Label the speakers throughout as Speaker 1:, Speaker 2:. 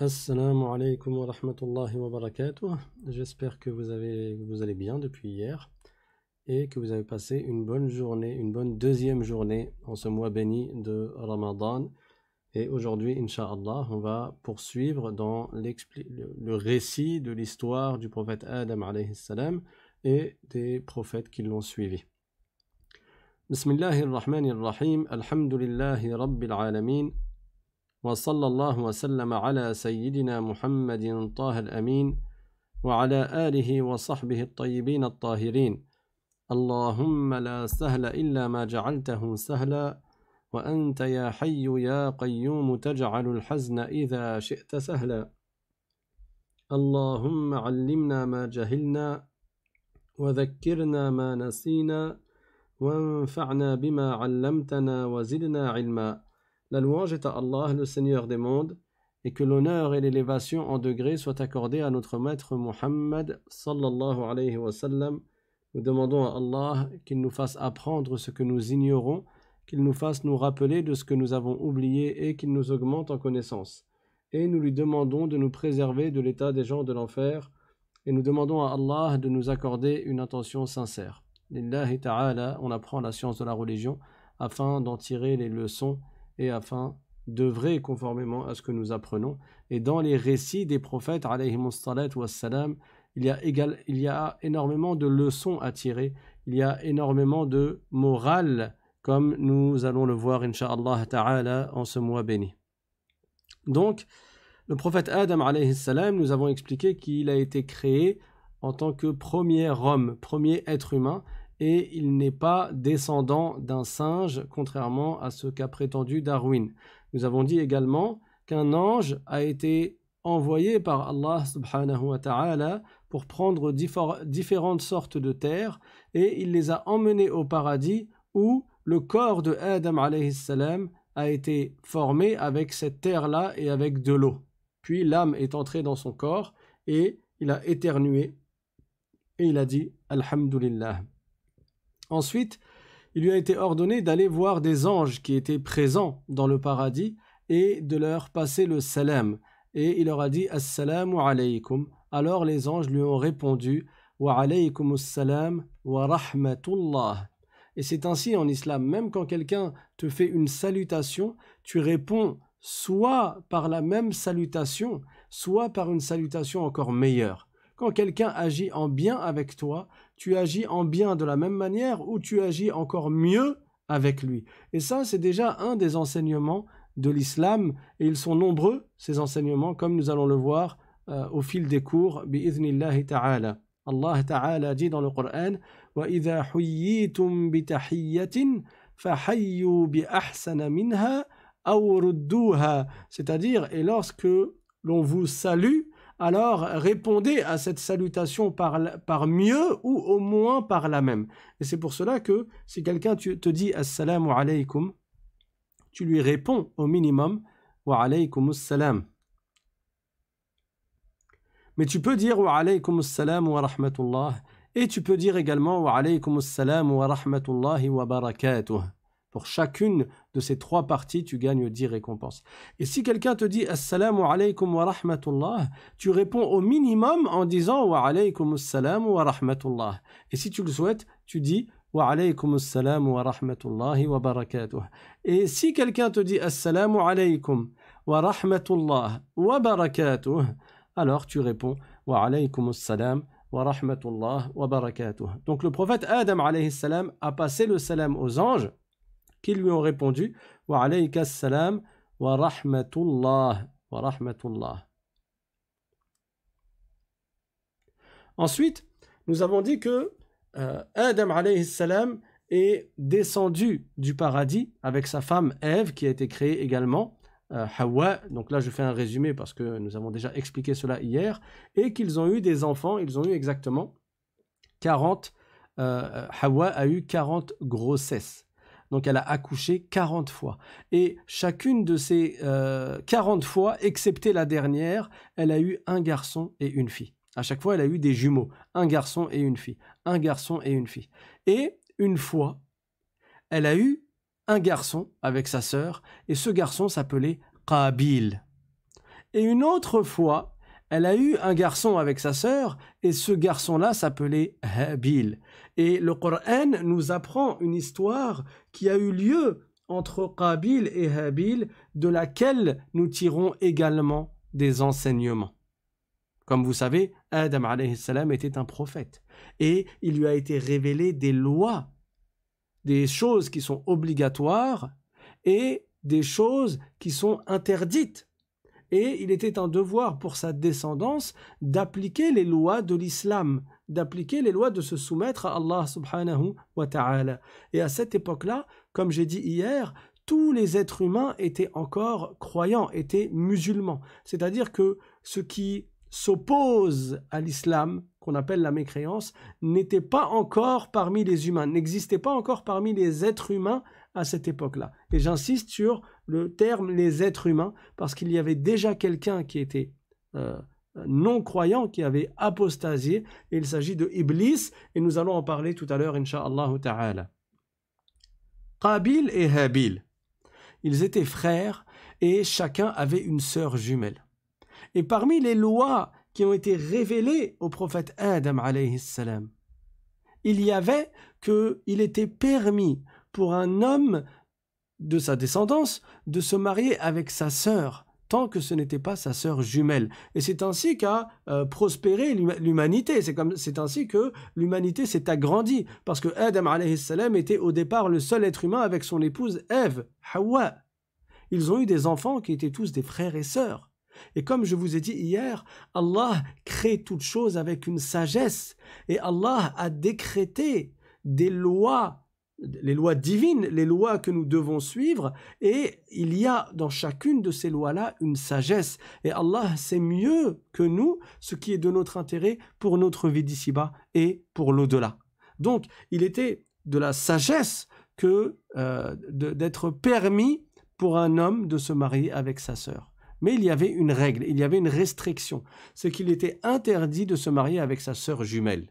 Speaker 1: Assalamu alaikum wa rahmatullahi wa barakatuh. J'espère que vous, avez, vous allez bien depuis hier et que vous avez passé une bonne journée, une bonne deuxième journée en ce mois béni de Ramadan. Et aujourd'hui, Inch'Allah, on va poursuivre dans le récit de l'histoire du prophète Adam alayhi salam et des prophètes qui l'ont suivi. Bismillahirrahmanirrahim. Alhamdulillahi rabbil. وصلى الله وسلم على سيدنا محمد طه الأمين وعلى آله وصحبه الطيبين الطاهرين. اللهم لا سهل إلا ما جعلته سهلا وأنت يا حي يا قيوم تجعل الحزن إذا شئت سهلا. اللهم علمنا ما جهلنا وذكرنا ما نسينا وانفعنا بما علمتنا وزدنا علما. La louange est à Allah, le Seigneur des mondes, et que l'honneur et l'élévation en degrés soient accordés à notre maître Muhammad sallallahu alayhi wa. Nous demandons à Allah qu'il nous fasse apprendre ce que nous ignorons, qu'il nous fasse nous rappeler de ce que nous avons oublié et qu'il nous augmente en connaissance. Et nous lui demandons de nous préserver de l'état des gens de l'enfer, et nous demandons à Allah de nous accorder une intention sincère. Lillahi ta'ala, on apprend la science de la religion afin d'en tirer les leçons et afin d'œuvrer conformément à ce que nous apprenons. Et dans les récits des prophètes, wassalam, il y, a égal, il y a énormément de leçons à tirer, il y a énormément de morale, comme nous allons le voir, inshallah en ce mois béni. Donc, le prophète Adam, salam, nous avons expliqué qu'il a été créé en tant que premier homme, premier être humain, et il n'est pas descendant d'un singe, contrairement à ce qu'a prétendu Darwin. Nous avons dit également qu'un ange a été envoyé par Allah subhanahu wa ta'ala pour prendre différentes sortes de terres et il les a emmenés au paradis où le corps de Adam alayhi salam a été formé avec cette terre-là et avec de l'eau. Puis l'âme est entrée dans son corps et il a éternué et il a dit Alhamdulillah. Ensuite, il lui a été ordonné d'aller voir des anges qui étaient présents dans le paradis et de leur passer le salam. Et il leur a dit Assalamu alaykum. Alors les anges lui ont répondu Wa alaykum assalam wa rahmatullah. Et c'est ainsi en islam, même quand quelqu'un te fait une salutation, tu réponds soit par la même salutation, soit par une salutation encore meilleure. Quand quelqu'un agit en bien avec toi, tu agis en bien de la même manière ou tu agis encore mieux avec lui. Et ça, c'est déjà un des enseignements de l'islam et ils sont nombreux, ces enseignements, comme nous allons le voir euh, au fil des cours, bi'idhnillahi ta'ala. Allah ta'ala dit dans le Coran وَإِذَا حُيِّيتُم بِتَحِيَّةٍ فَحَيُّوا بِأَحْسَنَ مِنْهَا أَوْ رُدُّوهَا C'est-à-dire, et lorsque l'on vous salue, alors répondez à cette salutation par, par mieux ou au moins par la même. Et c'est pour cela que si quelqu'un te dit Assalamu alaykum, tu lui réponds au minimum Wa alaykum assalam. Mais tu peux dire Wa alaykum assalam wa rahmatullah et tu peux dire également Wa alaykum assalam wa rahmatullahi wa barakatuh. Pour chacune de ces trois parties, tu gagnes 10 récompenses. Et si quelqu'un te dit Assalamu alaykum wa rahmatullah, tu réponds au minimum en disant Wa alaykum assalam wa rahmatullah. Et si tu le souhaites, tu dis Wa alaykum assalam wa rahmatullahi wa barakatuh. Et si quelqu'un te dit Assalamu alaykum wa rahmatullah wa barakatuh, alors tu réponds Wa alaykum assalam wa rahmatullah wa barakatuh. Donc le prophète Adam alayhi salam a passé le salam aux anges qui lui ont répondu Wa alayka salam wa rahmatullah wa rahmatullah. Ensuite, nous avons dit que euh, Adam alayhi salam est descendu du paradis avec sa femme Ève qui a été créée également, euh, Hawa, donc là je fais un résumé parce que nous avons déjà expliqué cela hier, et qu'ils ont eu des enfants, ils ont eu exactement 40, euh, Hawa a eu 40 grossesses. Donc elle a accouché 40 fois. Et chacune de ces 40 euh, fois, excepté la dernière, elle a eu un garçon et une fille. À chaque fois, elle a eu des jumeaux, un garçon et une fille, un garçon et une fille. Et une fois, elle a eu un garçon avec sa sœur, et ce garçon s'appelait Qabil. Et une autre fois, elle a eu un garçon avec sa sœur, et ce garçon-là s'appelait Habil. Et le Coran nous apprend une histoire qui a eu lieu entre Qabil et Habil, de laquelle nous tirons également des enseignements. Comme vous savez, Adam salam était un prophète, et il lui a été révélé des lois, des choses qui sont obligatoires et des choses qui sont interdites et il était un devoir pour sa descendance d'appliquer les lois de l'islam, d'appliquer les lois de se soumettre à Allah subhanahu wa ta'ala. Et à cette époque-là, comme j'ai dit hier, tous les êtres humains étaient encore croyants, étaient musulmans. C'est-à-dire que ce qui s'oppose à l'islam, qu'on appelle la mécréance, n'était pas encore parmi les humains, n'existait pas encore parmi les êtres humains à cette époque-là. Et j'insiste sur le terme les êtres humains, parce qu'il y avait déjà quelqu'un qui était euh, non-croyant, qui avait apostasié, et il s'agit de Iblis, et nous allons en parler tout à l'heure, Inch'Allah ta'ala. Qabil et Habil, ils étaient frères, et chacun avait une sœur jumelle. Et parmi les lois qui ont été révélées au prophète Adam il y avait qu'il était permis pour un homme de sa descendance de se marier avec sa sœur, tant que ce n'était pas sa sœur jumelle. Et c'est ainsi qu'a euh, prospéré l'humanité. C'est comme c'est ainsi que l'humanité s'est agrandie, parce que Adam salam était au départ le seul être humain avec son épouse Ève, Hawa. Ils ont eu des enfants qui étaient tous des frères et sœurs. Et comme je vous ai dit hier, Allah crée toutes choses avec une sagesse, et Allah a décrété des lois les lois divines, les lois que nous devons suivre, et il y a dans chacune de ces lois-là une sagesse. Et Allah sait mieux que nous ce qui est de notre intérêt pour notre vie d'ici-bas et pour l'au-delà. Donc, il était de la sagesse que euh, d'être permis pour un homme de se marier avec sa sœur. Mais il y avait une règle, il y avait une restriction, c'est qu'il était interdit de se marier avec sa sœur jumelle.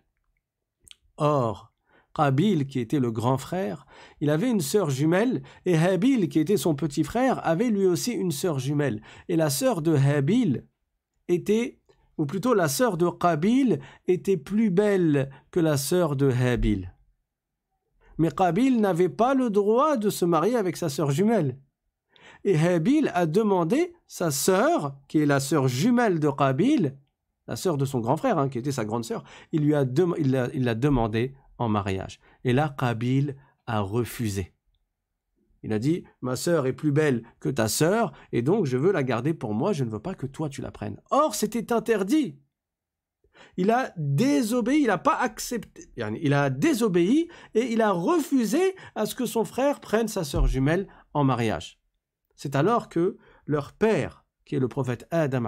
Speaker 1: Or, Habil, qui était le grand frère, il avait une sœur jumelle, et Habil, qui était son petit frère, avait lui aussi une sœur jumelle. Et la sœur de Habil était, ou plutôt la sœur de Qabil, était plus belle que la sœur de Habil. Mais Qabil n'avait pas le droit de se marier avec sa sœur jumelle. Et Habil a demandé sa sœur, qui est la sœur jumelle de Qabil, la sœur de son grand frère, hein, qui était sa grande sœur, il lui a, demandé en mariage. Et là, Kabil a refusé. Il a dit, ma sœur est plus belle que ta sœur, et donc je veux la garder pour moi, je ne veux pas que toi tu la prennes. Or, c'était interdit. Il a désobéi, il n'a pas accepté, il a désobéi et il a refusé à ce que son frère prenne sa sœur jumelle en mariage. C'est alors que leur père, qui est le prophète Adam,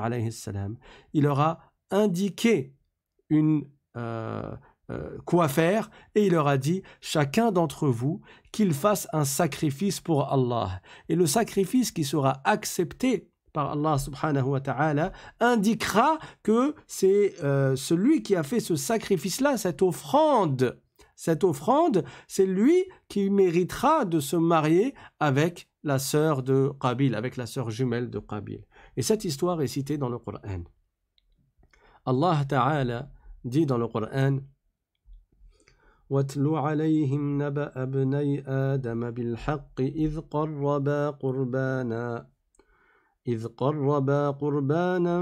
Speaker 1: il leur a indiqué une, euh, euh, quoi faire et il leur a dit chacun d'entre vous qu'il fasse un sacrifice pour Allah. Et le sacrifice qui sera accepté par Allah subhanahu wa ta'ala indiquera que c'est euh, celui qui a fait ce sacrifice là cette offrande. Cette offrande c'est lui qui méritera de se marier avec la sœur de Qabil avec la sœur jumelle de Qabil. Et cette histoire est citée dans le Coran Allah ta'ala dit dans le Coran واتل عليهم نبأ ابني آدم بالحق إذ قربا قربانا إذ قربا قربانا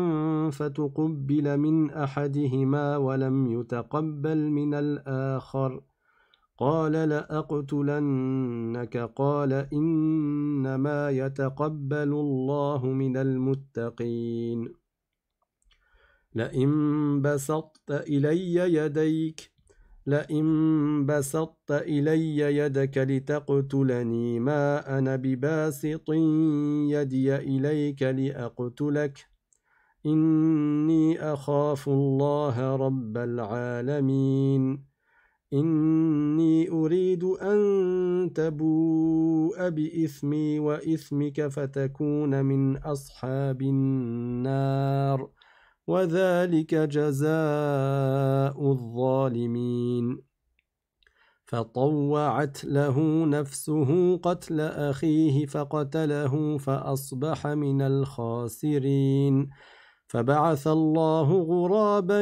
Speaker 1: فتقبل من أحدهما ولم يتقبل من الآخر. قال لأقتلنك قال إنما يتقبل الله من المتقين. لئن بسطت إلي يديك لئن بسطت إلي يدك لتقتلني ما أنا بباسط يدي إليك لأقتلك إني أخاف الله رب العالمين إني أريد أن تبوء بإثمي وإثمك فتكون من أصحاب النار وذلك جزاء الظالمين. فطوعت له نفسه قتل أخيه فقتله فأصبح من الخاسرين. فبعث الله غرابا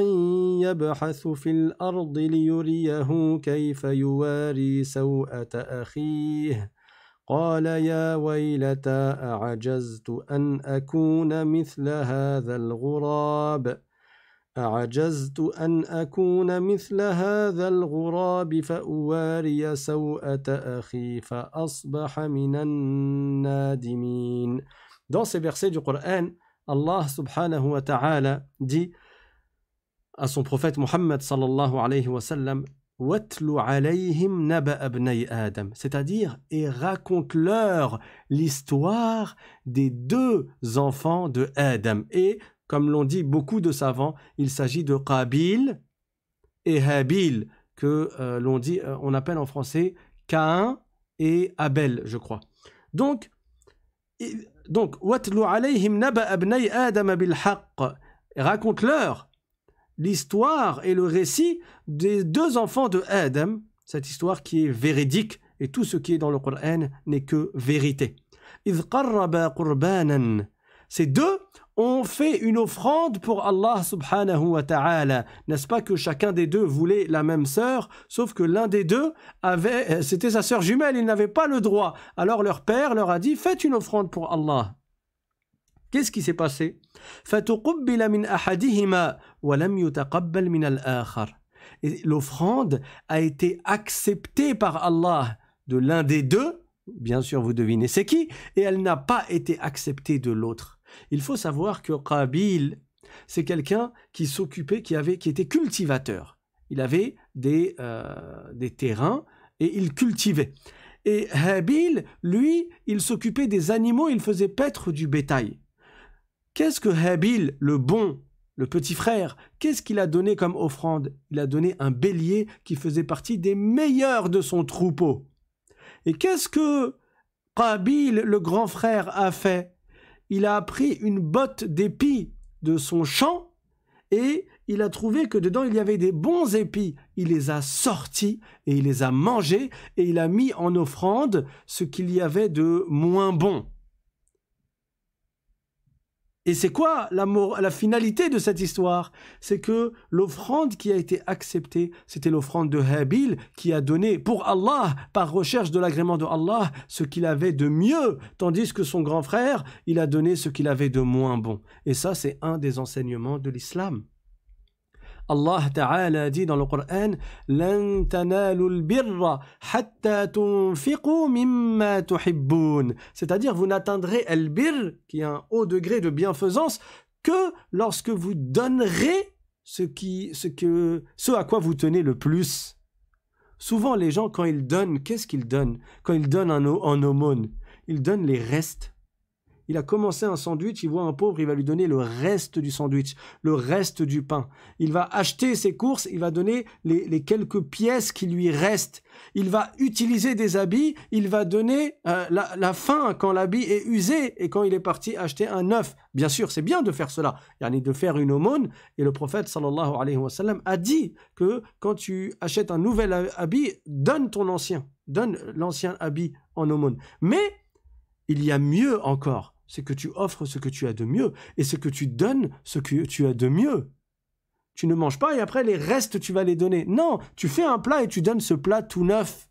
Speaker 1: يبحث في الأرض ليريه كيف يواري سوءة أخيه. قال يا ويلتى أعجزت أن أكون مثل هذا الغراب أعجزت أن أكون مثل هذا الغراب فأواري سوءة أخي فأصبح من النادمين Dans ces versets du Coran, Allah subhanahu wa ta'ala dit à son prophète Muhammad sallallahu alayhi wa sallam c'est-à-dire et raconte-leur l'histoire des deux enfants de Adam. Et comme l'ont dit beaucoup de savants, il s'agit de Qabil et Habil, que euh, l'on dit, euh, on appelle en français Cain et Abel, je crois. Donc, donc, raconte-leur l'histoire et le récit des deux enfants de Adam, cette histoire qui est véridique et tout ce qui est dans le Coran n'est que vérité. Ces deux ont fait une offrande pour Allah subhanahu wa ta'ala. N'est-ce pas que chacun des deux voulait la même sœur, sauf que l'un des deux avait, c'était sa sœur jumelle, il n'avait pas le droit. Alors leur père leur a dit, faites une offrande pour Allah. Qu'est-ce qui s'est passé? Et l'offrande a été acceptée par Allah de l'un des deux, bien sûr vous devinez c'est qui, et elle n'a pas été acceptée de l'autre. Il faut savoir que Qabil, c'est quelqu'un qui s'occupait, qui, avait, qui était cultivateur. Il avait des, euh, des terrains et il cultivait. Et Habil, lui, il s'occupait des animaux, il faisait paître du bétail. Qu'est-ce que Habil, le bon, le petit frère, qu'est-ce qu'il a donné comme offrande? Il a donné un bélier qui faisait partie des meilleurs de son troupeau. Et qu'est-ce que Qabil, le grand frère, a fait? Il a pris une botte d'épis de son champ et il a trouvé que dedans il y avait des bons épis. Il les a sortis et il les a mangés et il a mis en offrande ce qu'il y avait de moins bon. Et c'est quoi la, finalité de cette histoire? C'est que l'offrande qui a été acceptée, c'était l'offrande de Habil qui a donné pour Allah, par recherche de l'agrément de Allah, ce qu'il avait de mieux, tandis que son grand frère, il a donné ce qu'il avait de moins bon. Et ça, c'est un des enseignements de l'islam. Allah Ta'ala dit dans le Coran C'est-à-dire, vous n'atteindrez al-bir, qui est un haut degré de bienfaisance, que lorsque vous donnerez ce, qui, ce, que, ce à quoi vous tenez le plus. Souvent, les gens, quand ils donnent, qu'est-ce qu'ils donnent? Quand ils donnent en, en aumône, ils donnent les restes il a commencé un sandwich, il voit un pauvre, il va lui donner le reste du sandwich, le reste du pain. Il va acheter ses courses, il va donner les, quelques pièces qui lui restent. Il va utiliser des habits, il va donner euh, la, fin quand l'habit est usé et quand il est parti acheter un neuf. Bien sûr, c'est bien de faire cela, yani de faire une aumône. Et le prophète sallallahu alayhi wa a dit que quand tu achètes un nouvel habit, donne ton ancien, donne l'ancien habit en aumône. Mais il y a mieux encore c'est que tu offres ce que tu as de mieux et ce que tu donnes ce que tu as de mieux. Tu ne manges pas et après les restes tu vas les donner. Non, tu fais un plat et tu donnes ce plat tout neuf.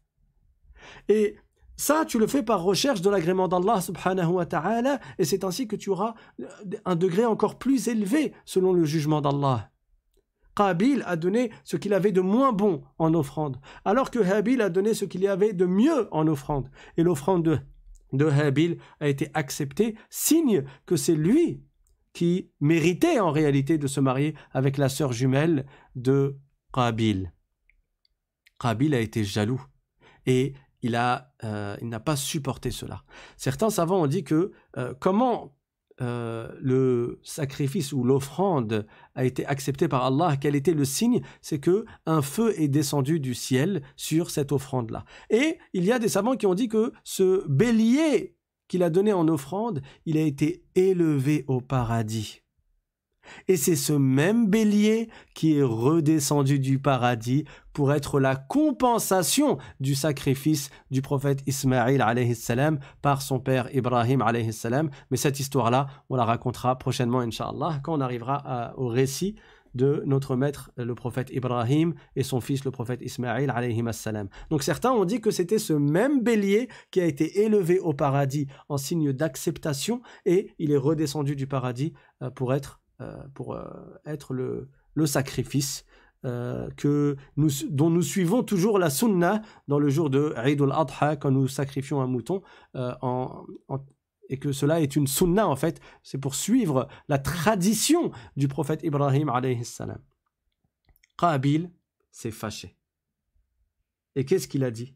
Speaker 1: Et ça, tu le fais par recherche de l'agrément d'Allah subhanahu wa ta'ala et c'est ainsi que tu auras un degré encore plus élevé selon le jugement d'Allah. Qabil a donné ce qu'il avait de moins bon en offrande, alors que Habil a donné ce qu'il y avait de mieux en offrande. Et l'offrande de de Habil a été accepté, signe que c'est lui qui méritait en réalité de se marier avec la sœur jumelle de Qabil. Qabil a été jaloux et il euh, n'a pas supporté cela. Certains savants ont dit que euh, comment euh, le sacrifice ou l'offrande a été accepté par Allah, quel était le signe? C'est que un feu est descendu du ciel sur cette offrande-là. Et il y a des savants qui ont dit que ce bélier qu'il a donné en offrande, il a été élevé au paradis. Et c'est ce même bélier qui est redescendu du paradis pour être la compensation du sacrifice du prophète Ismaïl par son père Ibrahim. Mais cette histoire-là, on la racontera prochainement, inshallah, quand on arrivera au récit de notre maître, le prophète Ibrahim, et son fils, le prophète Ismaïl salam. Donc certains ont dit que c'était ce même bélier qui a été élevé au paradis en signe d'acceptation et il est redescendu du paradis euh, pour être euh, pour euh, être le, le sacrifice euh, que dont nous suivons toujours la sunna dans le jour de Eid al-Adha quand nous sacrifions un mouton et que cela est une sunna en fait, c'est pour suivre la tradition du prophète Ibrahim alayhi salam. Qabil s'est fâché. Et qu'est-ce qu'il a dit?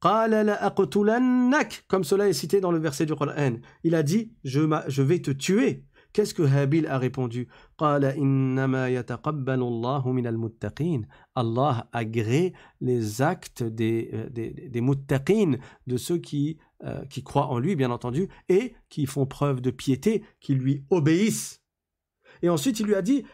Speaker 1: Comme cela est cité dans le verset du Coran. Il a dit, je, je vais te tuer. Qu'est-ce que Habil a répondu? Allah agrée les actes des, euh, des, de ceux qui, euh, qui croient en lui, bien entendu, et qui font preuve de piété, qui lui obéissent. Et ensuite, il lui a dit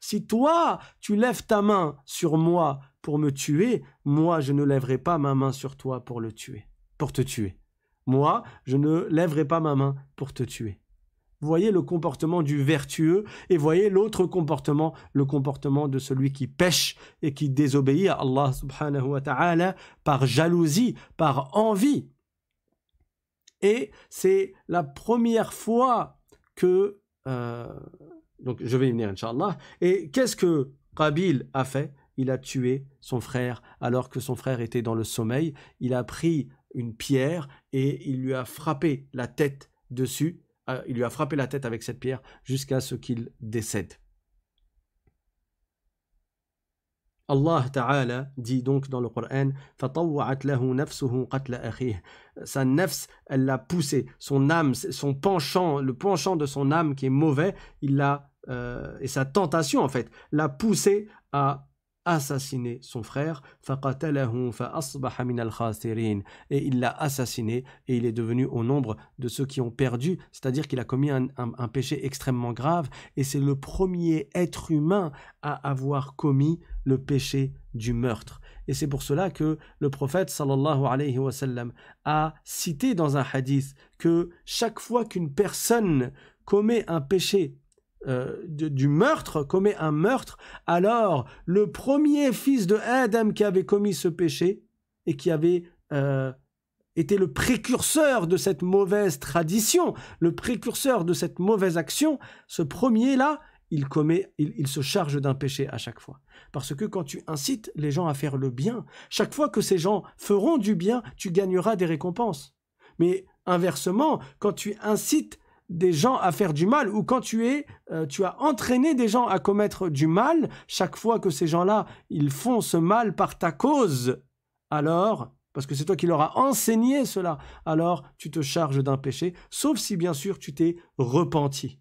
Speaker 1: si toi, tu lèves ta main sur moi pour me tuer, moi, je ne lèverai pas ma main sur toi pour le tuer, pour te tuer. Moi, je ne lèverai pas ma main pour te tuer. Voyez le comportement du vertueux et voyez l'autre comportement, le comportement de celui qui pêche et qui désobéit à Allah subhanahu wa ta'ala par jalousie, par envie. Et c'est la première fois que... Euh, donc je vais y venir, Inch'Allah. Et qu'est-ce que Qabil a fait? Il a tué son frère alors que son frère était dans le sommeil. Il a pris une pierre et il lui a frappé la tête dessus. Euh, il lui a frappé la tête avec cette pierre jusqu'à ce qu'il décède. Allah Ta'ala dit donc dans le Coran Sa nefs, elle l'a poussé, son âme, son penchant, le penchant de son âme qui est mauvais, il l'a, euh, et sa tentation en fait, l'a poussé à assassiner son frère et il l'a assassiné et il est devenu au nombre de ceux qui ont perdu c'est-à-dire qu'il a commis un, péché extrêmement grave et c'est le premier être humain à avoir commis le péché du meurtre. Et c'est pour cela que le prophète sallallahu a cité dans un hadith que chaque fois qu'une personne commet un péché euh, du meurtre, commet un meurtre, alors le premier fils de Adam qui avait commis ce péché et qui avait euh, été le précurseur de cette mauvaise tradition, le précurseur de cette mauvaise action, ce premier-là, il commet, il, se charge d'un péché à chaque fois. Parce que quand tu incites les gens à faire le bien, chaque fois que ces gens feront du bien, tu gagneras des récompenses. Mais inversement, quand tu incites des gens à faire du mal ou quand tu es euh, tu as entraîné des gens à commettre du mal chaque fois que ces gens-là ils font ce mal par ta cause alors parce que c'est toi qui leur as enseigné cela alors tu te charges d'un péché sauf si bien sûr tu t'es repenti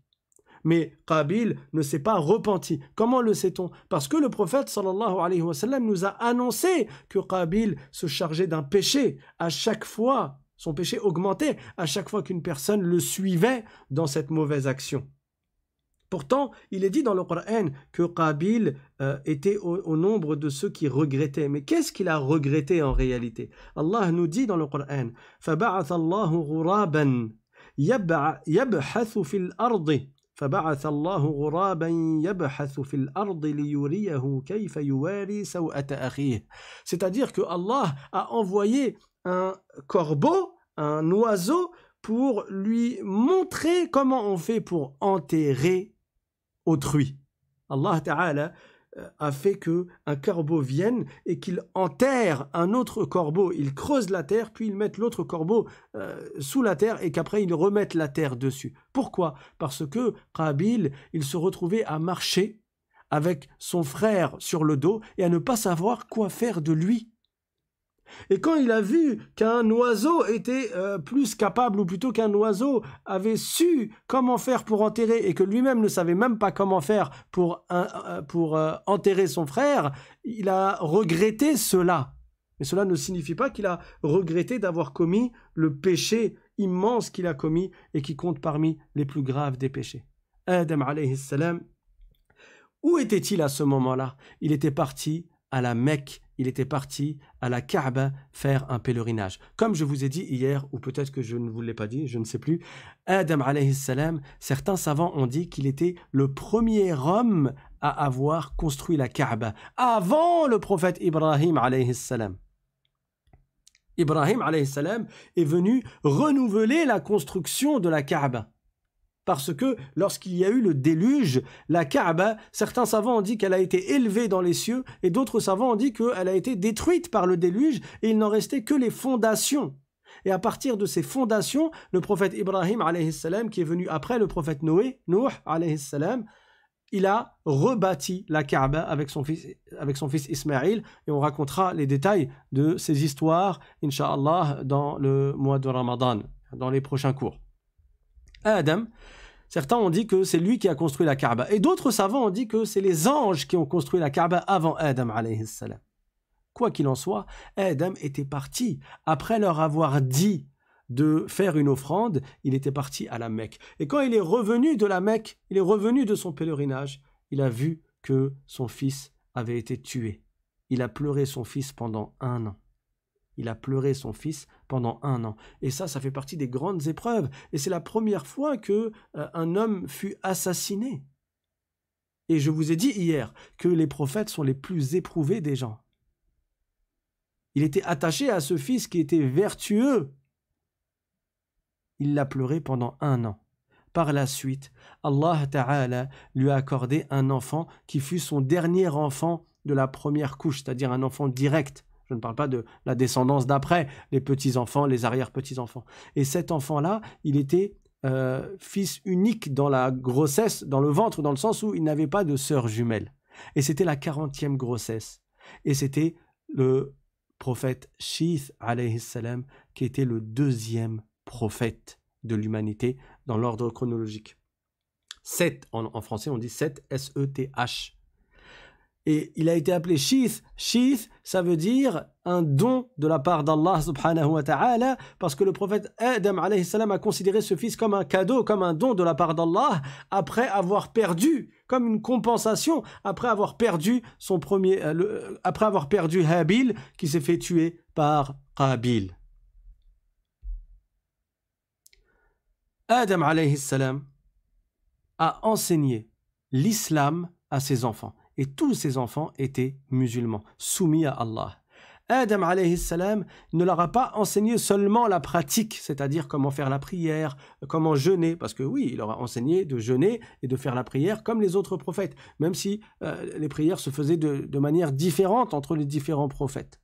Speaker 1: mais Qabil ne s'est pas repenti. Comment le sait-on? Parce que le prophète sallallahu alayhi wa sallam nous a annoncé que Qabil se chargeait d'un péché à chaque fois. Son péché augmentait à chaque fois qu'une personne le suivait dans cette mauvaise action. Pourtant, il est dit dans le Coran que Qabil euh, était au, nombre de ceux qui regrettaient. Mais qu'est-ce qu'il a regretté en réalité? Allah nous dit dans le Coran c'est-à-dire que Allah a envoyé un corbeau, un oiseau, pour lui montrer comment on fait pour enterrer autrui. Allah Ta'ala euh, a fait que un corbeau vienne et qu'il enterre un autre corbeau. Il creuse la terre, puis il met l'autre corbeau euh, sous la terre et qu'après il remette la terre dessus. Pourquoi? Parce que Qabil, il se retrouvait à marcher avec son frère sur le dos et à ne pas savoir quoi faire de lui. Et quand il a vu qu'un oiseau était euh, plus capable, ou plutôt qu'un oiseau avait su comment faire pour enterrer, et que lui-même ne savait même pas comment faire pour, pour euh, enterrer son frère, il a regretté cela. Mais cela ne signifie pas qu'il a regretté d'avoir commis le péché immense qu'il a commis et qui compte parmi les plus graves des péchés. Adam alayhi salam, où était-il à ce moment-là? Il était parti à la Mecque, il était parti à la Kaaba faire un pèlerinage. Comme je vous ai dit hier, ou peut-être que je ne vous l'ai pas dit, je ne sais plus, Adam alayhi certains savants ont dit qu'il était le premier homme à avoir construit la Kaaba, avant le prophète Ibrahim alayhi salam. Ibrahim alayhi salam est venu renouveler la construction de la Kaaba. Parce que lorsqu'il y a eu le déluge, la Kaaba, certains savants ont dit qu'elle a été élevée dans les cieux et d'autres savants ont dit qu'elle a été détruite par le déluge et il n'en restait que les fondations. Et à partir de ces fondations, le prophète Ibrahim salam, qui est venu après le prophète Noé, Nuh salam, il a rebâti la Kaaba avec son fils, avec son fils Ismaïl et on racontera les détails de ces histoires, inshallah, dans le mois de Ramadan, dans les prochains cours. Adam, certains ont dit que c'est lui qui a construit la Kaaba. Et d'autres savants ont dit que c'est les anges qui ont construit la Kaaba avant Adam. Quoi qu'il en soit, Adam était parti après leur avoir dit de faire une offrande, il était parti à la Mecque. Et quand il est revenu de la Mecque, il est revenu de son pèlerinage, il a vu que son fils avait été tué. Il a pleuré son fils pendant un an. Il a pleuré son fils pendant un an. Et ça, ça fait partie des grandes épreuves. Et c'est la première fois que euh, un homme fut assassiné. Et je vous ai dit hier que les prophètes sont les plus éprouvés des gens. Il était attaché à ce fils qui était vertueux. Il l'a pleuré pendant un an. Par la suite, Allah Ta'ala lui a accordé un enfant qui fut son dernier enfant de la première couche, c'est-à-dire un enfant direct. Je ne parle pas de la descendance d'après, les petits-enfants, les arrière-petits-enfants. Et cet enfant-là, il était euh, fils unique dans la grossesse, dans le ventre, dans le sens où il n'avait pas de sœur jumelle. Et c'était la quarantième grossesse. Et c'était le prophète Shith, salam, qui était le deuxième prophète de l'humanité dans l'ordre chronologique. Seth, en, en, français on dit Seth, S-E-T-H. Et il a été appelé Shith. Shith, ça veut dire un don de la part d'Allah subhanahu wa ta'ala, parce que le prophète Adam a considéré ce fils comme un cadeau, comme un don de la part d'Allah, après avoir perdu, comme une compensation, après avoir perdu son premier, euh, après avoir perdu Habil, qui s'est fait tuer par Qabil. Adam alayhi salam a enseigné l'islam à ses enfants et tous ses enfants étaient musulmans, soumis à Allah. Adam alayhi salam ne leur a pas enseigné seulement la pratique, c'est-à-dire comment faire la prière, comment jeûner, parce que oui, il leur a enseigné de jeûner et de faire la prière comme les autres prophètes, même si euh, les prières se faisaient de, manière différente entre les différents prophètes.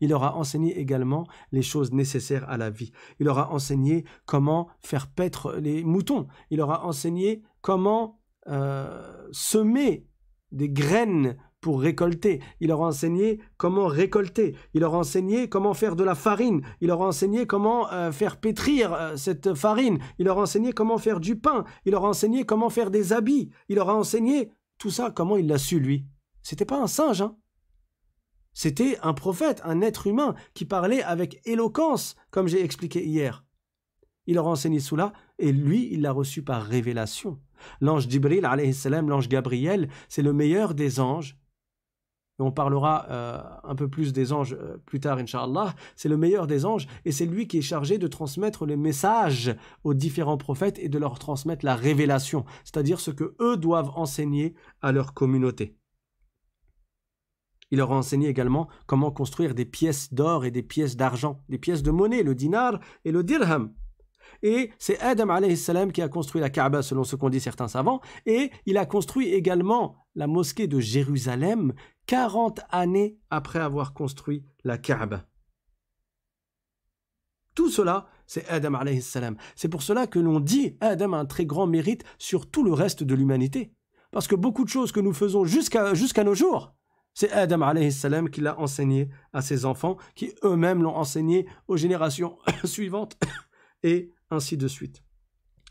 Speaker 1: Il leur a enseigné également les choses nécessaires à la vie. Il leur a enseigné comment faire paître les moutons. Il leur a enseigné comment euh, semer des graines pour récolter. Il leur a enseigné comment récolter. Il leur a enseigné comment faire de la farine. Il leur a enseigné comment euh, faire pétrir euh, cette farine. Il leur a enseigné comment faire du pain. Il leur a enseigné comment faire des habits. Il leur a enseigné tout ça, comment il l'a su lui. C'était pas un singe, hein. C'était un prophète, un être humain qui parlait avec éloquence, comme j'ai expliqué hier. Il leur a enseigné cela et lui, il l'a reçu par révélation. L'ange Jibril, l'ange Gabriel, c'est le meilleur des anges. On parlera euh, un peu plus des anges euh, plus tard, Inch'Allah. C'est le meilleur des anges et c'est lui qui est chargé de transmettre les messages aux différents prophètes et de leur transmettre la révélation, c'est-à-dire ce que eux doivent enseigner à leur communauté. Il leur a enseigné également comment construire des pièces d'or et des pièces d'argent, des pièces de monnaie, le dinar et le dirham. Et c'est Adam salam qui a construit la Kaaba selon ce qu'ont dit certains savants. Et il a construit également la mosquée de Jérusalem 40 années après avoir construit la Kaaba. Tout cela, c'est Adam salam. C'est pour cela que l'on dit Adam a un très grand mérite sur tout le reste de l'humanité. Parce que beaucoup de choses que nous faisons jusqu'à nos jours, c'est Adam salam qui l'a enseigné à ses enfants, qui eux-mêmes l'ont enseigné aux générations suivantes. Et ainsi de suite.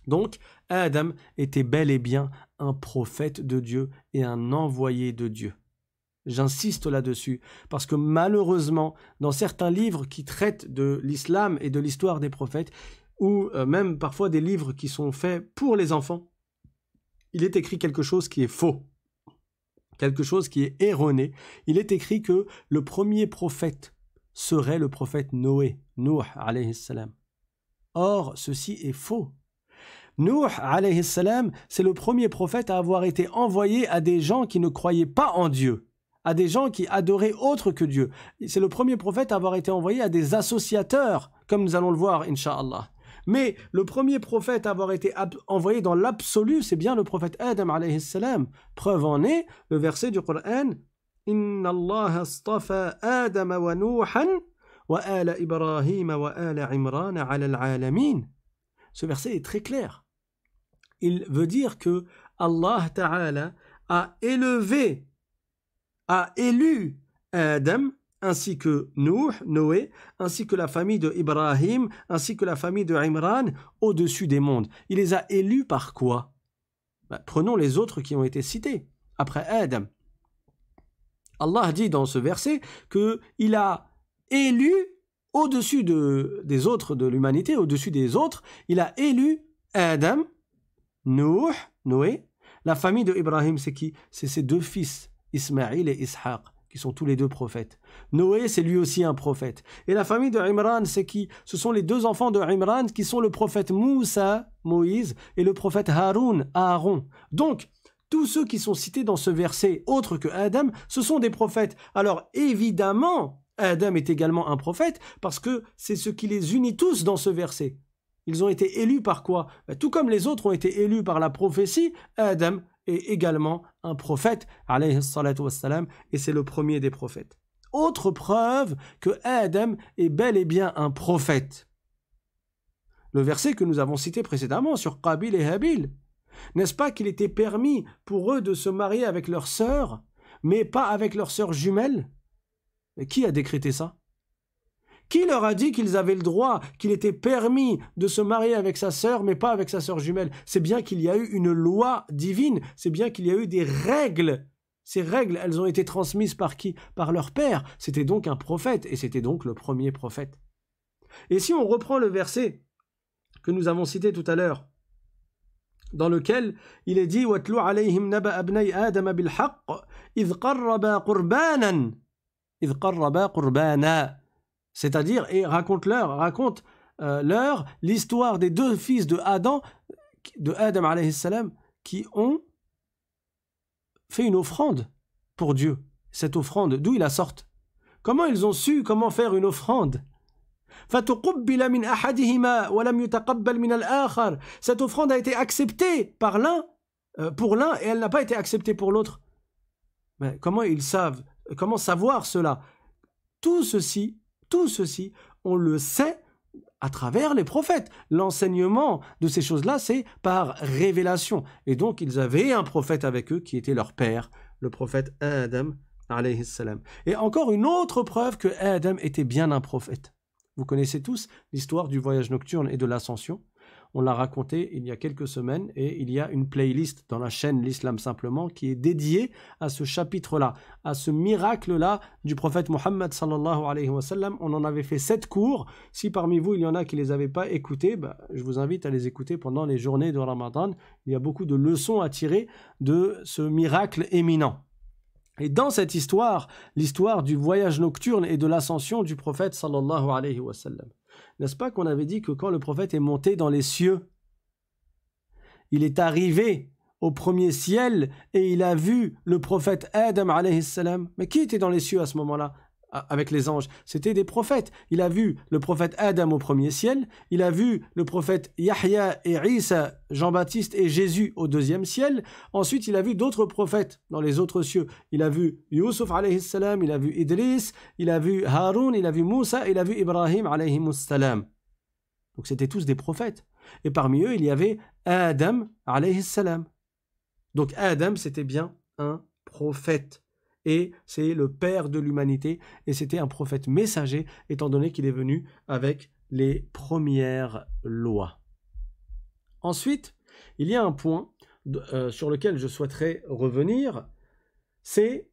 Speaker 1: Donc, Adam était bel et bien un prophète de Dieu et un envoyé de Dieu. J'insiste là-dessus, parce que malheureusement, dans certains livres qui traitent de l'islam et de l'histoire des prophètes, ou euh, même parfois des livres qui sont faits pour les enfants, il est écrit quelque chose qui est faux, quelque chose qui est erroné. Il est écrit que le premier prophète serait le prophète Noé, Nuh alayhi salam. Or, ceci est faux. Nuh alayhi salam, c'est le premier prophète à avoir été envoyé à des gens qui ne croyaient pas en Dieu à des gens qui adoraient autre que Dieu. C'est le premier prophète à avoir été envoyé à des associateurs, comme nous allons le voir, inshallah. Mais le premier prophète à avoir été envoyé dans l'absolu, c'est bien le prophète Adam alayhi salam. Preuve en est le verset du Coran Inna Allah astafa Adam wa Nuhan Ce verset est très clair. Il veut dire que Allah a élevé a élu Adam ainsi que Nuh, Noé, ainsi que la famille de Ibrahim, ainsi que la famille de Imran au-dessus des mondes. Il les a élus par quoi? Bah, Prenons les autres qui ont été cités après Adam. Allah dit dans ce verset que il a élu au-dessus de, des autres de l'humanité, au-dessus des autres, il a élu Adam, Noé, la famille de Ibrahim, c'est qui? C'est ses deux fils, Ismaïl et Ishaq, qui sont tous les deux prophètes. Noé, c'est lui aussi un prophète. Et la famille de Imran, c'est qui? Ce sont les deux enfants de Imran qui sont le prophète Moussa, Moïse, et le prophète Haroun, Aaron. Donc, tous ceux qui sont cités dans ce verset, autres que Adam, ce sont des prophètes. Alors, évidemment, Adam est également un prophète, parce que c'est ce qui les unit tous dans ce verset. Ils ont été élus par quoi? Ben, Tout comme les autres ont été élus par la prophétie, Adam est également un prophète, et c'est le premier des prophètes. Autre preuve que Adam est bel et bien un prophète. Le verset que nous avons cité précédemment sur Qabil et Habil. N'est-ce pas qu'il était permis pour eux de se marier avec leur sœur, mais pas avec leur sœur jumelle? Qui a décrété ça? Qui leur a dit qu'ils avaient le droit, qu'il était permis de se marier avec sa sœur, mais pas avec sa sœur jumelle? C'est bien qu'il y a eu une loi divine, c'est bien qu'il y a eu des règles. Ces règles, elles ont été transmises par qui? Par leur père. C'était donc un prophète, et c'était donc le premier prophète. Et si on reprend le verset que nous avons cité tout à l'heure, dans lequel il est dit c'est-à-dire, et raconte-leur, raconte euh, leur l'histoire des deux fils de Adam, de Adam alayhi salam, qui ont fait une offrande pour Dieu. Cette offrande, d'où ils la sortent? Comment ils ont su comment faire une offrande? cette offrande a été acceptée par l'un, euh, pour l'un, et elle n'a pas été acceptée pour l'autre. Mais comment ils savent Comment savoir cela? Tout ceci tout ceci, on le sait à travers les prophètes. L'enseignement de ces choses-là, c'est par révélation. Et donc, ils avaient un prophète avec eux qui était leur père, le prophète Adam. Et encore une autre preuve que Adam était bien un prophète. Vous connaissez tous l'histoire du voyage nocturne et de l'ascension? On l'a raconté il y a quelques semaines et il y a une playlist dans la chaîne L'Islam Simplement qui est dédiée à ce chapitre-là, à ce miracle-là du prophète Mohammed sallallahu alayhi wa. On en avait fait sept cours. Si parmi vous il y en a qui ne les avaient pas écoutés, bah, je vous invite à les écouter pendant les journées de Ramadan. Il y a beaucoup de leçons à tirer de ce miracle éminent. Et dans cette histoire, l'histoire du voyage nocturne et de l'ascension du prophète sallallahu alayhi wa. N'est-ce pas qu'on avait dit que quand le prophète est monté dans les cieux, il est arrivé au premier ciel et il a vu le prophète Adam salam. Mais qui était dans les cieux à ce moment-là? Avec les anges, c'était des prophètes. Il a vu le prophète Adam au premier ciel, il a vu le prophète Yahya et Isa, Jean-Baptiste et Jésus au deuxième ciel. Ensuite, il a vu d'autres prophètes dans les autres cieux. Il a vu Yusuf alayhi salam, il a vu Idris, il a vu Haroun, il a vu Moussa, il a vu Ibrahim alayhi salam. Donc c'était tous des prophètes. Et parmi eux, il y avait Adam alayhi salam. Donc Adam, c'était bien un prophète et c'est le père de l'humanité, et c'était un prophète messager, étant donné qu'il est venu avec les premières lois. Ensuite, il y a un point euh, sur lequel je souhaiterais revenir, c'est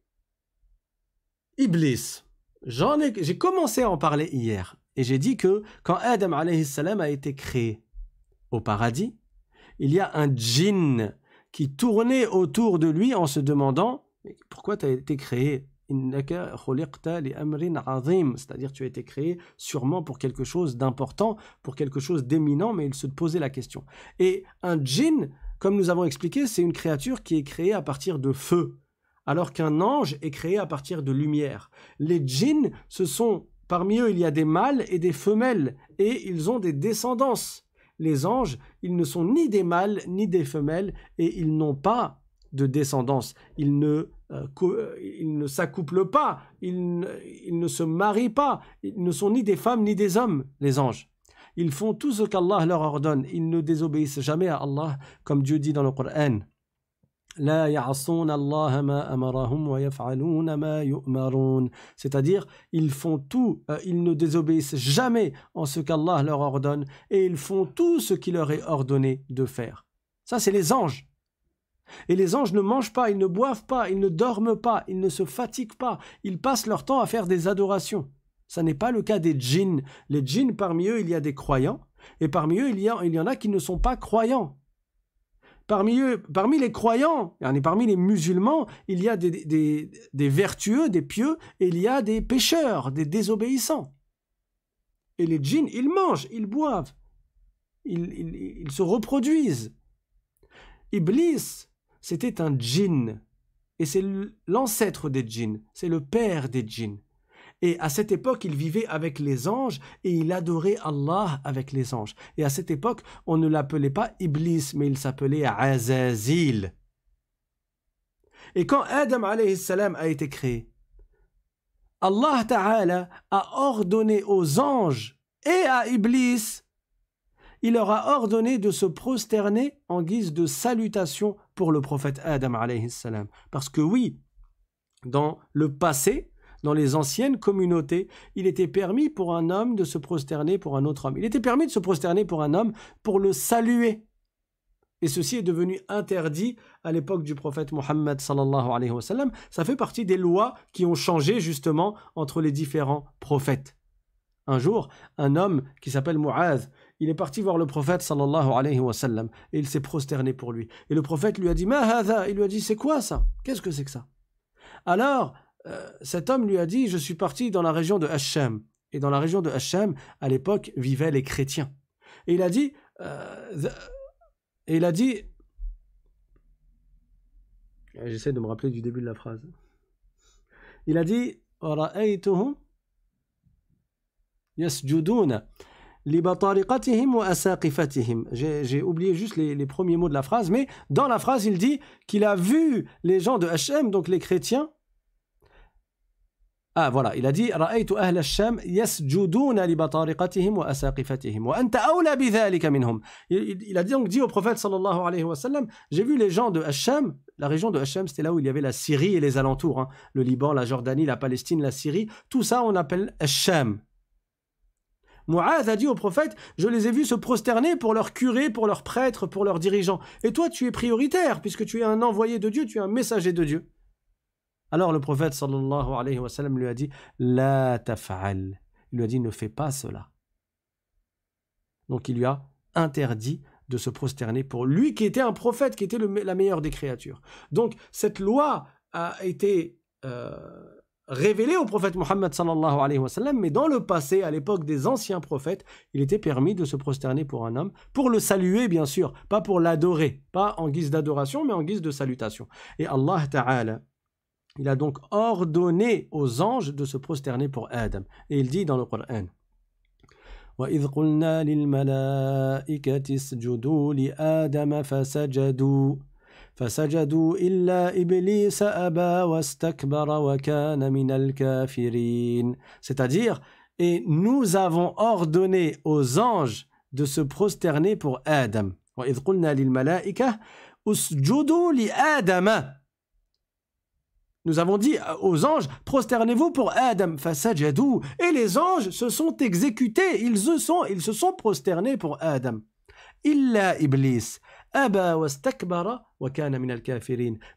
Speaker 1: Iblis. J'ai commencé à en parler hier. Et j'ai dit que quand Adam a été créé au paradis, il y a un djinn qui tournait autour de lui en se demandant pourquoi tu as été créé? C'est-à-dire tu as été créé sûrement pour quelque chose d'important, pour quelque chose d'éminent, mais il se posait la question. Et un djinn, comme nous avons expliqué, c'est une créature qui est créée à partir de feu, alors qu'un ange est créé à partir de lumière. Les djinns, ce sont, parmi eux, il y a des mâles et des femelles, et ils ont des descendances les anges, ils ne sont ni des mâles ni des femelles et ils n'ont pas de descendance. Ils ne, ils ne s'accouplent pas, ils ne, se marient pas, ils ne sont ni des femmes ni des hommes, les anges. Ils font tout ce qu'Allah leur ordonne. Ils ne désobéissent jamais à Allah, comme Dieu dit dans le Coran. C'est-à-dire, ils font tout, euh, ils ne désobéissent jamais en ce qu'Allah leur ordonne et ils font tout ce qui leur est ordonné de faire. Ça, c'est les anges. Et les anges ne mangent pas, ils ne boivent pas, ils ne dorment pas, ils ne se fatiguent pas, ils passent leur temps à faire des adorations. Ça n'est pas le cas des djinns. Les djinns, parmi eux, il y a des croyants, et parmi eux, il y, en a qui ne sont pas croyants. Parmi eux, parmi les croyants, et parmi les musulmans, il y a des, vertueux, des pieux, et il y a des pécheurs, des désobéissants. Et les djinns, ils mangent, ils boivent, ils, se reproduisent. Iblis, c'était un djinn, et c'est l'ancêtre des djinns, c'est le père des djinns. Et à cette époque, il vivait avec les anges et il adorait Allah avec les anges. Et à cette époque, on ne l'appelait pas Iblis, mais il s'appelait Azazil. Et quand Adam a été créé, Allah Ta'ala a ordonné aux anges et à Iblis, il leur a ordonné de se prosterner en guise de salutation pour le prophète Adam salam. Parce que oui, dans le passé, dans les anciennes communautés, il était permis pour un homme de se prosterner pour un autre homme. Il était permis de se prosterner pour un homme pour le saluer. Et ceci est devenu interdit à l'époque du prophète Mohammed. Ça fait partie des lois qui ont changé justement entre les différents prophètes. Un jour, un homme qui s'appelle Mu'az, il est parti voir le prophète sallallahu alayhi wa sallam et il s'est prosterné pour lui. Et le prophète lui a dit Ma Il lui a dit C'est quoi ça? Qu'est-ce que c'est que ça? Alors, euh, cet homme lui a dit, je suis parti dans la région de Hachem. Et dans la région de Hachem, à l'époque, vivaient les chrétiens. Et il a dit, euh, et il a dit, j'essaie de me rappeler du début de la phrase. Il a dit, j'ai oublié juste les, premiers mots de la phrase, mais dans la phrase, il dit qu'il a vu les gens de Hachem, donc les chrétiens. Ah voilà, il a dit il, il a donc dit au prophète sallallahu alayhi wa sallam, j'ai vu les gens de Hachem, la région de Hachem, c'était là où il y avait la Syrie et les alentours, hein. le Liban, la Jordanie, la Palestine, la Syrie, tout ça on appelle Hachem. Mu'adh a dit au prophète, je les ai vus se prosterner pour leurs curés, pour leurs prêtres, pour leurs dirigeants. Et toi tu es prioritaire puisque tu es un envoyé de Dieu, tu es un messager de Dieu. Alors le prophète sallallahu alayhi wa lui a dit La taf'al. Il lui a dit Ne fais pas cela. Donc il lui a interdit de se prosterner pour lui qui était un prophète, qui était la meilleure des créatures. Donc cette loi a été euh, révélée au prophète Mohammed sallallahu alayhi wa sallam, mais dans le passé, à l'époque des anciens prophètes, il était permis de se prosterner pour un homme, pour le saluer bien sûr, pas pour l'adorer, pas en guise d'adoration, mais en guise de salutation. Et Allah Ta'ala il a donc ordonné aux anges de se prosterner pour Adam. Et il dit dans le Coran وإذ قلنا للملائكة اسجدوا لآدم فسجدوا فسجدوا إلا إبليس أبى واستكبر وكان من الكافرين C'est-à-dire, et nous avons ordonné aux anges de se prosterner pour Adam. وإذ قلنا للملائكة اسجدوا لآدم Nous avons dit aux anges, prosternez-vous pour Adam, fasajadou. Et les anges se sont exécutés, ils se sont, ils se sont prosternés pour Adam. Illa Iblis,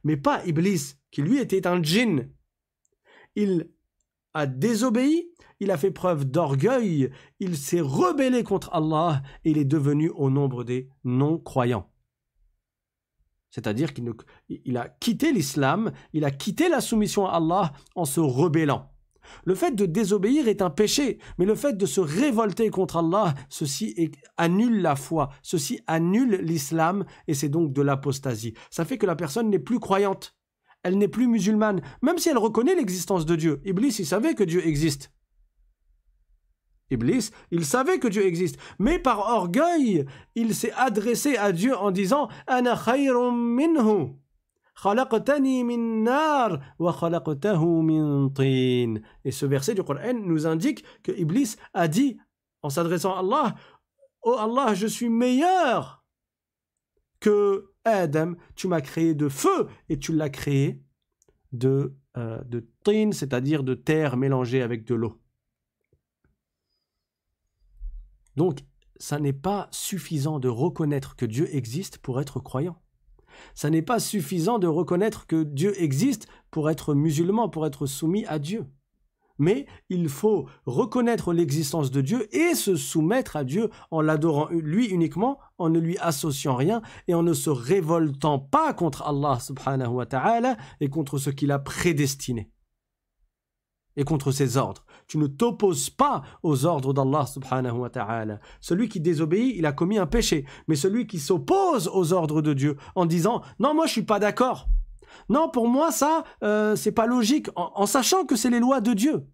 Speaker 1: Mais pas Iblis, qui lui était un djinn. Il a désobéi, il a fait preuve d'orgueil, il s'est rebellé contre Allah et il est devenu au nombre des non-croyants. C'est-à-dire qu'il a quitté l'islam, il a quitté la soumission à Allah en se rebellant. Le fait de désobéir est un péché, mais le fait de se révolter contre Allah, ceci annule la foi, ceci annule l'islam et c'est donc de l'apostasie. Ça fait que la personne n'est plus croyante elle n'est plus musulmane, même si elle reconnaît l'existence de Dieu. Iblis, il savait que Dieu existe. Iblis, il savait que Dieu existe, mais par orgueil, il s'est adressé à Dieu en disant Ana minhu. Et ce verset du Coran nous indique que Iblis a dit en s'adressant à Allah Oh Allah, je suis meilleur que Adam, tu m'as créé de feu et tu l'as créé de, euh, de tin, c'est-à-dire de terre mélangée avec de l'eau. Donc, ça n'est pas suffisant de reconnaître que Dieu existe pour être croyant. Ça n'est pas suffisant de reconnaître que Dieu existe pour être musulman, pour être soumis à Dieu. Mais il faut reconnaître l'existence de Dieu et se soumettre à Dieu en l'adorant lui uniquement, en ne lui associant rien et en ne se révoltant pas contre Allah subhanahu wa ta'ala et contre ce qu'il a prédestiné et contre ses ordres. Tu ne t'opposes pas aux ordres d'Allah subhanahu wa ta'ala. Celui qui désobéit, il a commis un péché. Mais celui qui s'oppose aux ordres de Dieu en disant non, moi je suis pas d'accord. Non, pour moi ça, euh, c'est pas logique, en, sachant que c'est les lois de Dieu.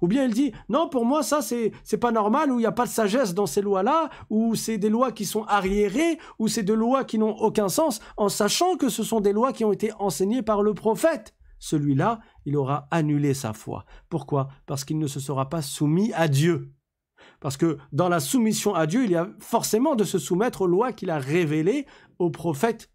Speaker 1: Ou bien il dit non pour moi ça c'est c'est pas normal ou il n'y a pas de sagesse dans ces lois là ou c'est des lois qui sont arriérées ou c'est des lois qui n'ont aucun sens en sachant que ce sont des lois qui ont été enseignées par le prophète. Celui-là, il aura annulé sa foi. Pourquoi? Parce qu'il ne se sera pas soumis à Dieu. Parce que dans la soumission à Dieu, il y a forcément de se soumettre aux lois qu'il a révélées au prophète.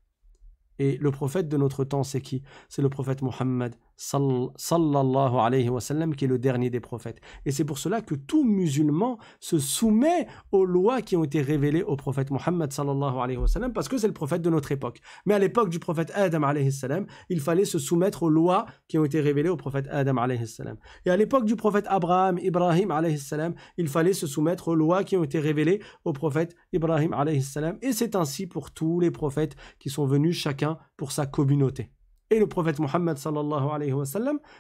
Speaker 1: Et le prophète de notre temps, c'est qui? C'est le prophète Mohammed sallallahu alayhi qui est le dernier des prophètes. Et c'est pour cela que tout musulman se soumet aux lois qui ont été révélées au prophète Mohammed sallallahu alayhi wa sallam, parce que c'est le prophète de notre époque. Mais à l'époque du prophète Adam alayhi salam, il fallait se soumettre aux lois qui ont été révélées au prophète Adam alayhi salam. Et à l'époque du prophète Abraham, Ibrahim alayhi salam, il fallait se soumettre aux lois qui ont été révélées au prophète Ibrahim alayhi salam. Et c'est ainsi pour tous les prophètes qui sont venus chacun pour sa communauté. Et le prophète Mohammed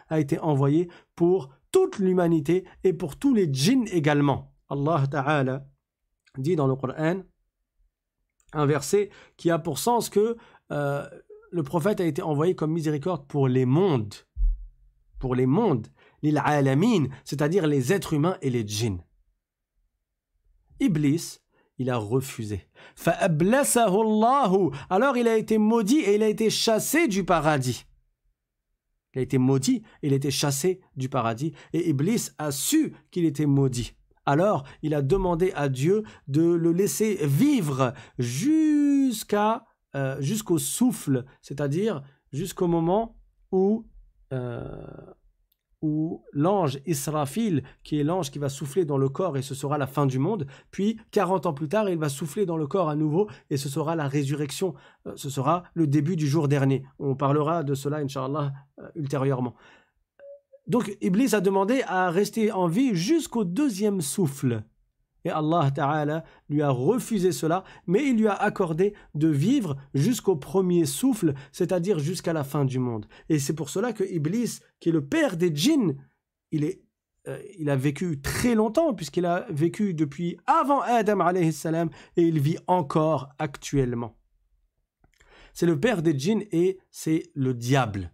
Speaker 1: a été envoyé pour toute l'humanité et pour tous les djinns également. Allah Ta'ala dit dans le Coran un verset qui a pour sens que euh, le prophète a été envoyé comme miséricorde pour les mondes. Pour les mondes, les alamin, c'est-à-dire les êtres humains et les djinns. Iblis il a refusé. Alors il a été maudit et il a été chassé du paradis. Il a été maudit il a été chassé du paradis. Et Iblis a su qu'il était maudit. Alors il a demandé à Dieu de le laisser vivre jusqu'à euh, jusqu'au souffle, c'est-à-dire jusqu'au moment où euh, où l'ange Israfil, qui est l'ange qui va souffler dans le corps et ce sera la fin du monde, puis 40 ans plus tard, il va souffler dans le corps à nouveau et ce sera la résurrection, euh, ce sera le début du jour dernier. On parlera de cela, Inch'Allah, euh, ultérieurement. Donc Iblis a demandé à rester en vie jusqu'au deuxième souffle. Et Allah Ta'ala lui a refusé cela, mais il lui a accordé de vivre jusqu'au premier souffle, c'est-à-dire jusqu'à la fin du monde. Et c'est pour cela que Iblis, qui est le père des djinns, il, euh, il a vécu très longtemps, puisqu'il a vécu depuis avant Adam salam, et il vit encore actuellement. C'est le père des djinns et c'est le diable.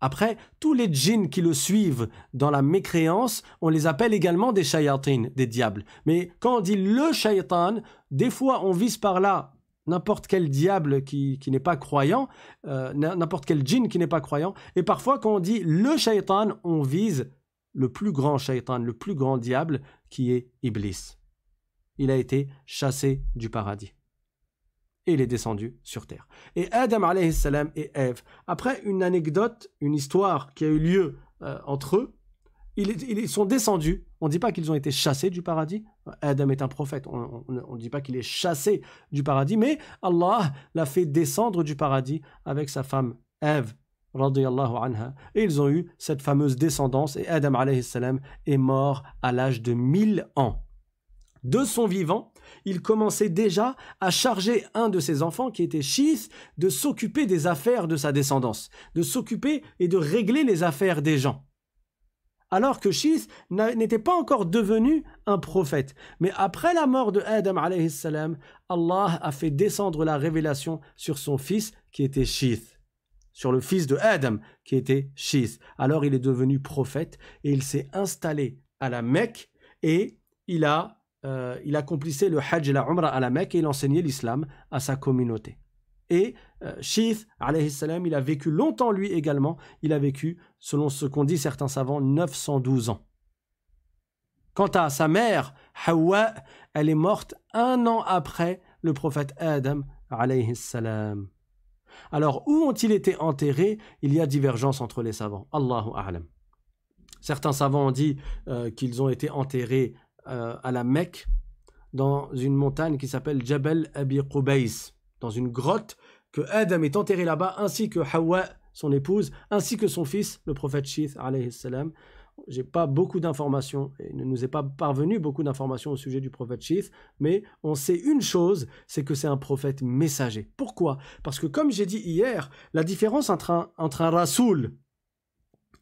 Speaker 1: Après, tous les djinns qui le suivent dans la mécréance, on les appelle également des shayatines, des diables. Mais quand on dit le shaytan, des fois on vise par là n'importe quel diable qui, n'est pas croyant, euh, n'importe quel djinn qui n'est pas croyant. Et parfois, quand on dit le shaytan, on vise le plus grand shaytan, le plus grand diable qui est Iblis. Il a été chassé du paradis et il est descendu sur terre. Et Adam salam et Ève, après une anecdote, une histoire qui a eu lieu euh, entre eux, ils, sont descendus. On ne dit pas qu'ils ont été chassés du paradis. Adam est un prophète. On ne dit pas qu'il est chassé du paradis, mais Allah l'a fait descendre du paradis avec sa femme Ève et ils ont eu cette fameuse descendance, et Adam salam est mort à l'âge de 1000 ans. De son vivant, il commençait déjà à charger un de ses enfants, qui était Shith, de s'occuper des affaires de sa descendance, de s'occuper et de régler les affaires des gens. Alors que Shith n'était pas encore devenu un prophète. Mais après la mort de Adam, salam, Allah a fait descendre la révélation sur son fils qui était Shith sur le fils de Adam, qui était Shith. Alors il est devenu prophète et il s'est installé à la Mecque et il a euh, il accomplissait le Hajj et la Umrah à la Mecque et il enseignait l'islam à sa communauté. Et euh, Shith, salam, il a vécu longtemps lui également. Il a vécu, selon ce qu'ont dit certains savants, 912 ans. Quant à sa mère, Hawa, elle est morte un an après le prophète Adam, salam. Alors, où ont-ils été enterrés? Il y a divergence entre les savants. Allahu a'lam. Certains savants ont dit euh, qu'ils ont été enterrés euh, à la Mecque, dans une montagne qui s'appelle Jabal Abi Qubays, dans une grotte que Adam est enterré là-bas, ainsi que Hawa, son épouse, ainsi que son fils, le prophète Shith, alayhi salam. J'ai pas beaucoup d'informations, il ne nous est pas parvenu beaucoup d'informations au sujet du prophète Shith, mais on sait une chose, c'est que c'est un prophète messager. Pourquoi? Parce que comme j'ai dit hier, la différence entre un, entre un rasoul,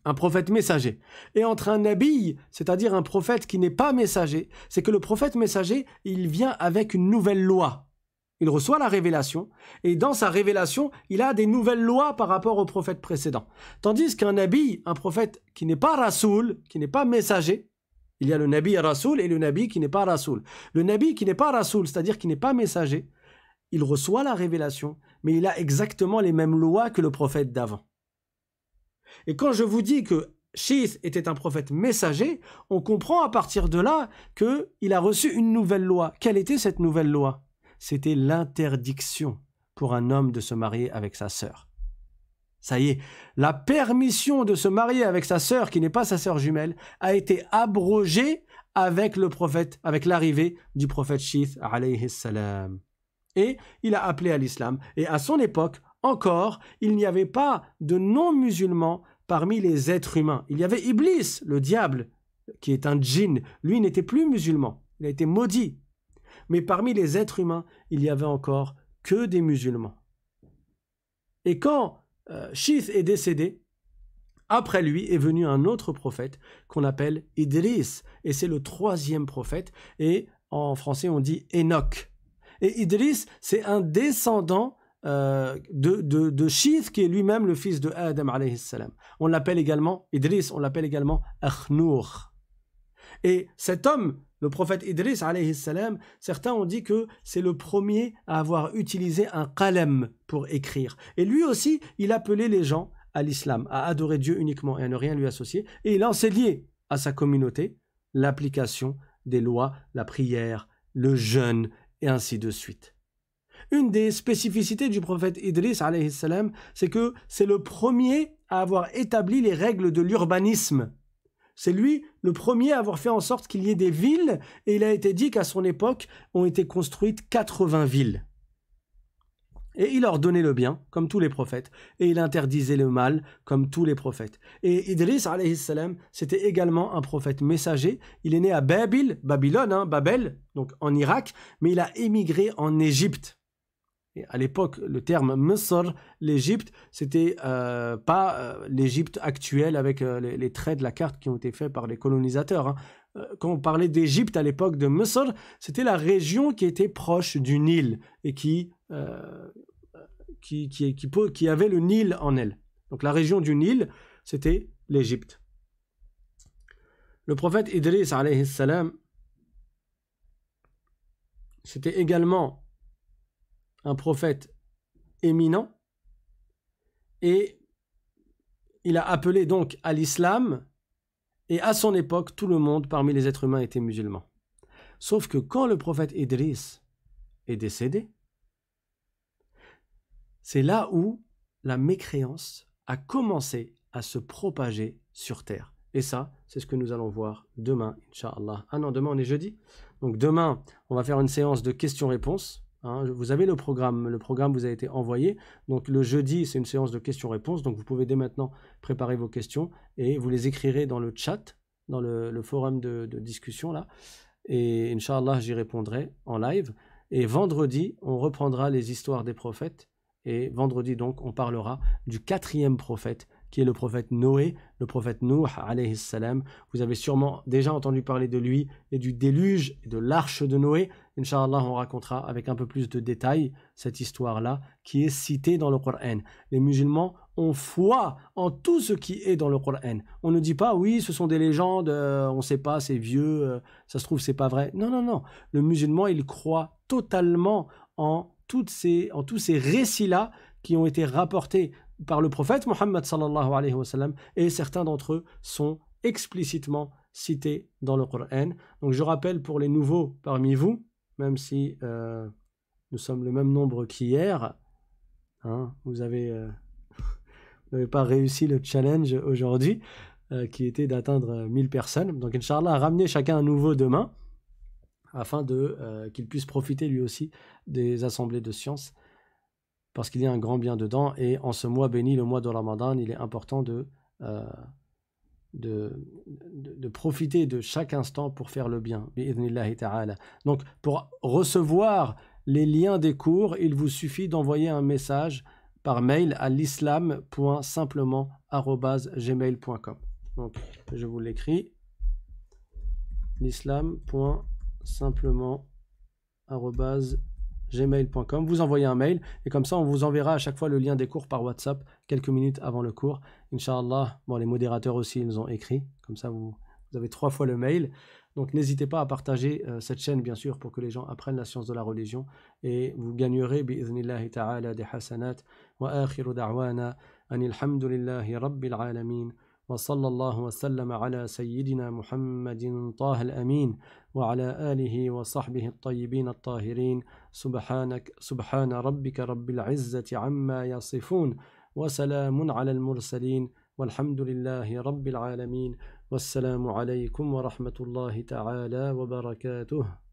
Speaker 1: un prophète messager. Et entre un nabi, c'est-à-dire un prophète qui n'est pas messager, c'est que le prophète messager, il vient avec une nouvelle loi. Il reçoit la révélation, et dans sa révélation, il a des nouvelles lois par rapport au prophète précédent. Tandis qu'un nabi, un prophète qui n'est pas rasoul, qui n'est pas messager, il y a le nabi rasoul et le nabi qui n'est pas rasoul. Le nabi qui n'est pas rasoul, c'est-à-dire qui n'est pas messager, il reçoit la révélation, mais il a exactement les mêmes lois que le prophète d'avant. Et quand je vous dis que Shith était un prophète messager, on comprend à partir de là qu'il a reçu une nouvelle loi. Quelle était cette nouvelle loi? C'était l'interdiction pour un homme de se marier avec sa sœur. Ça y est, la permission de se marier avec sa sœur, qui n'est pas sa sœur jumelle, a été abrogée avec le prophète, avec l'arrivée du prophète Shith. Et il a appelé à l'islam. Et à son époque, encore, il n'y avait pas de non-musulmans parmi les êtres humains. Il y avait Iblis, le diable, qui est un djinn. Lui n'était plus musulman. Il a été maudit. Mais parmi les êtres humains, il y avait encore que des musulmans. Et quand euh, Shith est décédé, après lui est venu un autre prophète qu'on appelle Idris. Et c'est le troisième prophète. Et en français, on dit Enoch. Et Idris, c'est un descendant euh, de, de, de Shith, qui est lui-même le fils de Adam alayhi salam. On l'appelle également, Idris, on l'appelle également Akhnour. Et cet homme, le prophète Idris alayhi salam, certains ont dit que c'est le premier à avoir utilisé un qalem pour écrire. Et lui aussi, il appelait les gens à l'islam, à adorer Dieu uniquement et à ne rien lui associer. Et il enseignait à sa communauté l'application des lois, la prière, le jeûne et ainsi de suite. Une des spécificités du prophète Idris, c'est que c'est le premier à avoir établi les règles de l'urbanisme. C'est lui le premier à avoir fait en sorte qu'il y ait des villes, et il a été dit qu'à son époque ont été construites 80 villes. Et il ordonnait le bien, comme tous les prophètes, et il interdisait le mal, comme tous les prophètes. Et Idris, c'était également un prophète messager. Il est né à Babylone, hein, Babel, donc en Irak, mais il a émigré en Égypte à l'époque, le terme Misr, l'Égypte, c'était euh, pas euh, l'Égypte actuelle avec euh, les, traits de la carte qui ont été faits par les colonisateurs. Hein. Quand on parlait d'Égypte à l'époque de Misr, c'était la région qui était proche du Nil et qui, qui, qui, qui, qui, avait le Nil en elle. Donc la région du Nil, c'était l'Égypte. Le prophète Idris, c'était également un prophète éminent, et il a appelé donc à l'islam, et à son époque, tout le monde parmi les êtres humains était musulman. Sauf que quand le prophète Idris est décédé, c'est là où la mécréance a commencé à se propager sur terre. Et ça, c'est ce que nous allons voir demain, Inch'Allah. Ah non, demain on est jeudi. Donc demain, on va faire une séance de questions-réponses Hein. vous avez le programme, le programme vous a été envoyé. Donc le jeudi, c'est une séance de questions-réponses. Donc vous pouvez dès maintenant préparer vos questions et vous les écrirez dans le chat, dans le, forum de, discussion là. Et Inch'Allah, j'y répondrai en live. Et vendredi, on reprendra les histoires des prophètes. Et vendredi, donc, on parlera du quatrième prophète, qui est le prophète Noé, le prophète Nuh, salam. Vous avez sûrement déjà entendu parler de lui et du déluge et de l'arche de Noé. Inch'Allah, on racontera avec un peu plus de détails cette histoire-là qui est citée dans le Coran. Les musulmans ont foi en tout ce qui est dans le Coran. On ne dit pas, oui, ce sont des légendes, euh, on ne sait pas, c'est vieux, euh, ça se trouve, c'est pas vrai. Non, non, non. Le musulman, il croit totalement en, toutes ces, en tous ces récits-là qui ont été rapportés par le prophète Mohammed et certains d'entre eux sont explicitement cités dans le Coran. Donc je rappelle pour les nouveaux parmi vous, même si euh, nous sommes le même nombre qu'hier. Hein, vous avez euh, n'avez pas réussi le challenge aujourd'hui, euh, qui était d'atteindre 1000 personnes. Donc, Inch'Allah, ramenez chacun un nouveau demain, afin de qu'il puisse profiter lui aussi des assemblées de sciences, parce qu'il y a un grand bien dedans. Et en ce mois béni, le mois de Ramadan, il est important de de, de, profiter de chaque instant pour faire le bien. Donc, pour recevoir les liens des cours, il vous suffit d'envoyer un message par mail à l'islam.simplement.gmail.com. Donc, je vous l'écris. l'islam.simplement.gmail.com gmail.com. Vous envoyez un mail et comme ça, on vous enverra à chaque fois le lien des cours par WhatsApp quelques minutes avant le cours. Inch'Allah, bon, les modérateurs aussi, ils nous ont écrit. Comme ça, vous, avez trois fois le mail. Donc n'hésitez pas à partager euh, cette chaîne, bien sûr, pour que les gens apprennent la science de la religion. Et vous gagnerez, bi'idhnillahi ta'ala, des hasanat. Wa akhiru da'wana, anilhamdulillahi rabbil alamin. وصلى الله وسلم على سيدنا محمد طه الأمين وعلى آله وصحبه الطيبين الطاهرين. سبحانك سبحان ربك رب العزة عما يصفون وسلام على المرسلين والحمد لله رب العالمين. والسلام عليكم ورحمة الله تعالى وبركاته.